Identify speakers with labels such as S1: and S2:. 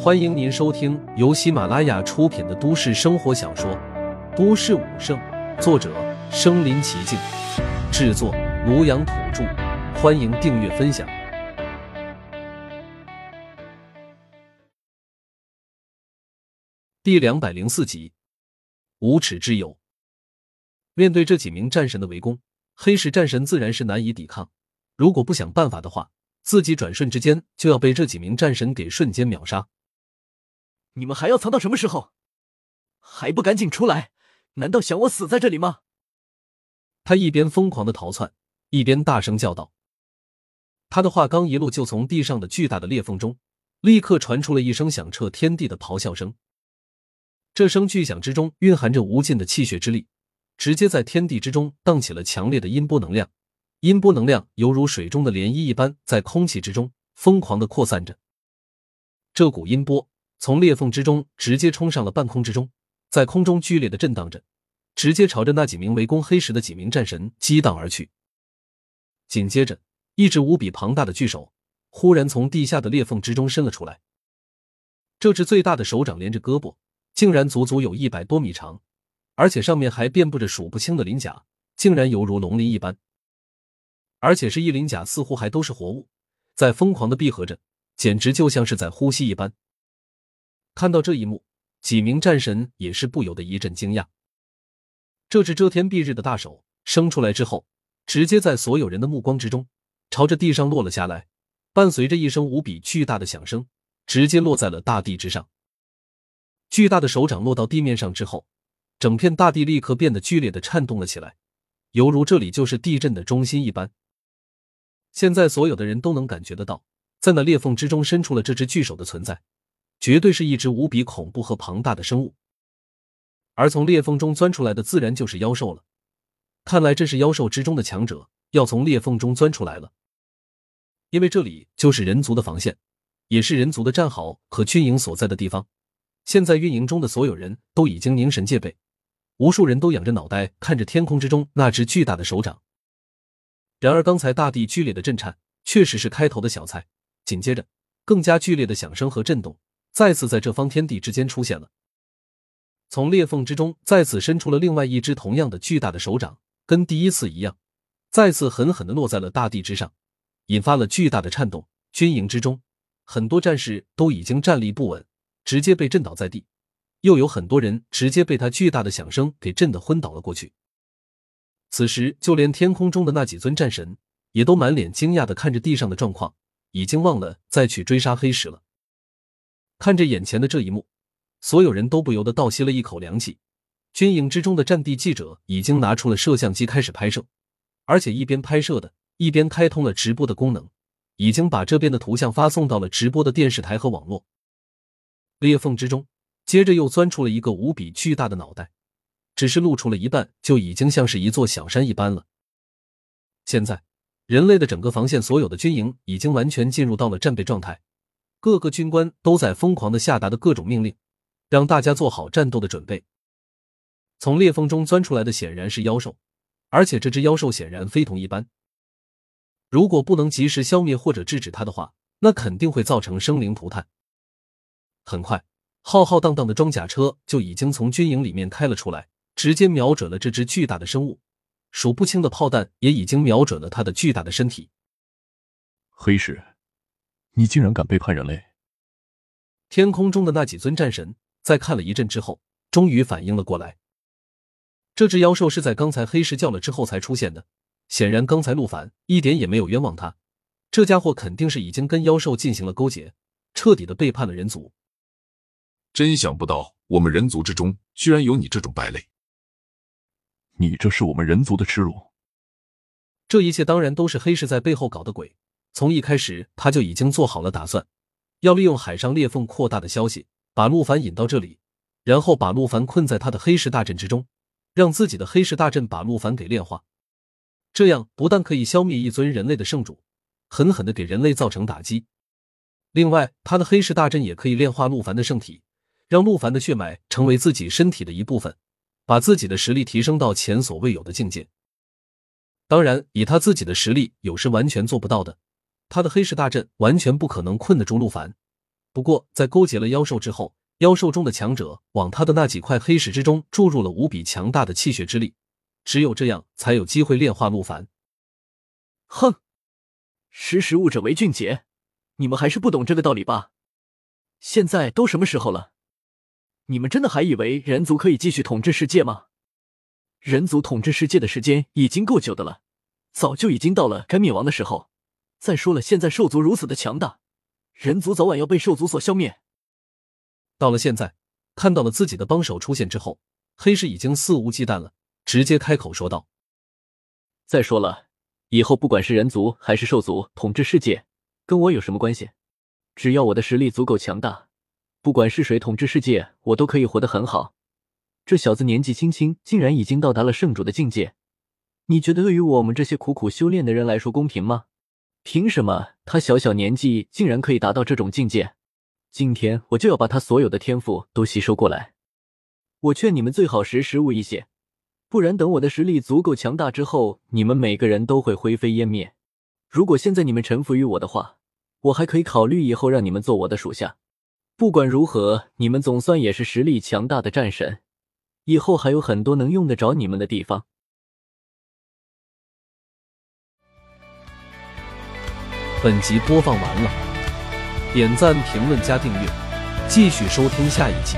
S1: 欢迎您收听由喜马拉雅出品的都市生活小说《都市武圣》，作者：身临其境，制作：庐阳土著。欢迎订阅分享。第两百零四集，无耻之友。面对这几名战神的围攻，黑石战神自然是难以抵抗。如果不想办法的话，自己转瞬之间就要被这几名战神给瞬间秒杀。
S2: 你们还要藏到什么时候？还不赶紧出来！难道想我死在这里吗？
S1: 他一边疯狂的逃窜，一边大声叫道。他的话刚一落，就从地上的巨大的裂缝中，立刻传出了一声响彻天地的咆哮声。这声巨响之中蕴含着无尽的气血之力，直接在天地之中荡起了强烈的音波能量。音波能量犹如水中的涟漪一般，在空气之中疯狂的扩散着。这股音波。从裂缝之中直接冲上了半空之中，在空中剧烈的震荡着，直接朝着那几名围攻黑石的几名战神激荡而去。紧接着，一只无比庞大的巨手忽然从地下的裂缝之中伸了出来。这只最大的手掌连着胳膊，竟然足足有一百多米长，而且上面还遍布着数不清的鳞甲，竟然犹如龙鳞一般，而且是一鳞甲似乎还都是活物，在疯狂的闭合着，简直就像是在呼吸一般。看到这一幕，几名战神也是不由得一阵惊讶。这只遮天蔽日的大手生出来之后，直接在所有人的目光之中，朝着地上落了下来，伴随着一声无比巨大的响声，直接落在了大地之上。巨大的手掌落到地面上之后，整片大地立刻变得剧烈的颤动了起来，犹如这里就是地震的中心一般。现在所有的人都能感觉得到，在那裂缝之中伸出了这只巨手的存在。绝对是一只无比恐怖和庞大的生物，而从裂缝中钻出来的自然就是妖兽了。看来这是妖兽之中的强者要从裂缝中钻出来了，因为这里就是人族的防线，也是人族的战壕和军营所在的地方。现在运营中的所有人都已经凝神戒备，无数人都仰着脑袋看着天空之中那只巨大的手掌。然而，刚才大地剧烈的震颤确实是开头的小菜，紧接着更加剧烈的响声和震动。再次在这方天地之间出现了，从裂缝之中再次伸出了另外一只同样的巨大的手掌，跟第一次一样，再次狠狠的落在了大地之上，引发了巨大的颤动。军营之中，很多战士都已经站立不稳，直接被震倒在地，又有很多人直接被他巨大的响声给震得昏倒了过去。此时，就连天空中的那几尊战神也都满脸惊讶的看着地上的状况，已经忘了再去追杀黑石了。看着眼前的这一幕，所有人都不由得倒吸了一口凉气。军营之中的战地记者已经拿出了摄像机开始拍摄，而且一边拍摄的一边开通了直播的功能，已经把这边的图像发送到了直播的电视台和网络。裂缝之中，接着又钻出了一个无比巨大的脑袋，只是露出了一半，就已经像是一座小山一般了。现在，人类的整个防线，所有的军营已经完全进入到了战备状态。各个军官都在疯狂的下达的各种命令，让大家做好战斗的准备。从裂缝中钻出来的显然是妖兽，而且这只妖兽显然非同一般。如果不能及时消灭或者制止它的话，那肯定会造成生灵涂炭。很快，浩浩荡荡的装甲车就已经从军营里面开了出来，直接瞄准了这只巨大的生物。数不清的炮弹也已经瞄准了它的巨大的身体。
S3: 黑石。你竟然敢背叛人类！
S1: 天空中的那几尊战神在看了一阵之后，终于反应了过来。这只妖兽是在刚才黑石叫了之后才出现的，显然刚才陆凡一点也没有冤枉他。这家伙肯定是已经跟妖兽进行了勾结，彻底的背叛了人族。
S4: 真想不到，我们人族之中居然有你这种败类！
S3: 你这是我们人族的耻辱！
S1: 这一切当然都是黑石在背后搞的鬼。从一开始，他就已经做好了打算，要利用海上裂缝扩大的消息，把陆凡引到这里，然后把陆凡困在他的黑石大阵之中，让自己的黑石大阵把陆凡给炼化。这样不但可以消灭一尊人类的圣主，狠狠的给人类造成打击。另外，他的黑石大阵也可以炼化陆凡的圣体，让陆凡的血脉成为自己身体的一部分，把自己的实力提升到前所未有的境界。当然，以他自己的实力，有时完全做不到的。他的黑石大阵完全不可能困得住陆凡，不过在勾结了妖兽之后，妖兽中的强者往他的那几块黑石之中注入了无比强大的气血之力，只有这样才有机会炼化陆凡。
S2: 哼，识时务者为俊杰，你们还是不懂这个道理吧？现在都什么时候了？你们真的还以为人族可以继续统治世界吗？人族统治世界的时间已经够久的了，早就已经到了该灭亡的时候。再说了，现在兽族如此的强大，人族早晚要被兽族所消灭。
S1: 到了现在，看到了自己的帮手出现之后，黑石已经肆无忌惮了，直接开口说道：“
S2: 再说了，以后不管是人族还是兽族统治世界，跟我有什么关系？只要我的实力足够强大，不管是谁统治世界，我都可以活得很好。这小子年纪轻轻，竟然已经到达了圣主的境界，你觉得对于我们这些苦苦修炼的人来说公平吗？凭什么他小小年纪竟然可以达到这种境界？”今天我就要把他所有的天赋都吸收过来。我劝你们最好识时务一些，不然等我的实力足够强大之后，你们每个人都会灰飞烟灭。如果现在你们臣服于我的话，我还可以考虑以后让你们做我的属下。不管如何，你们总算也是实力强大的战神，以后还有很多能用得着你们的地方。
S1: 本集播放完了。点赞、评论、加订阅，继续收听下一集。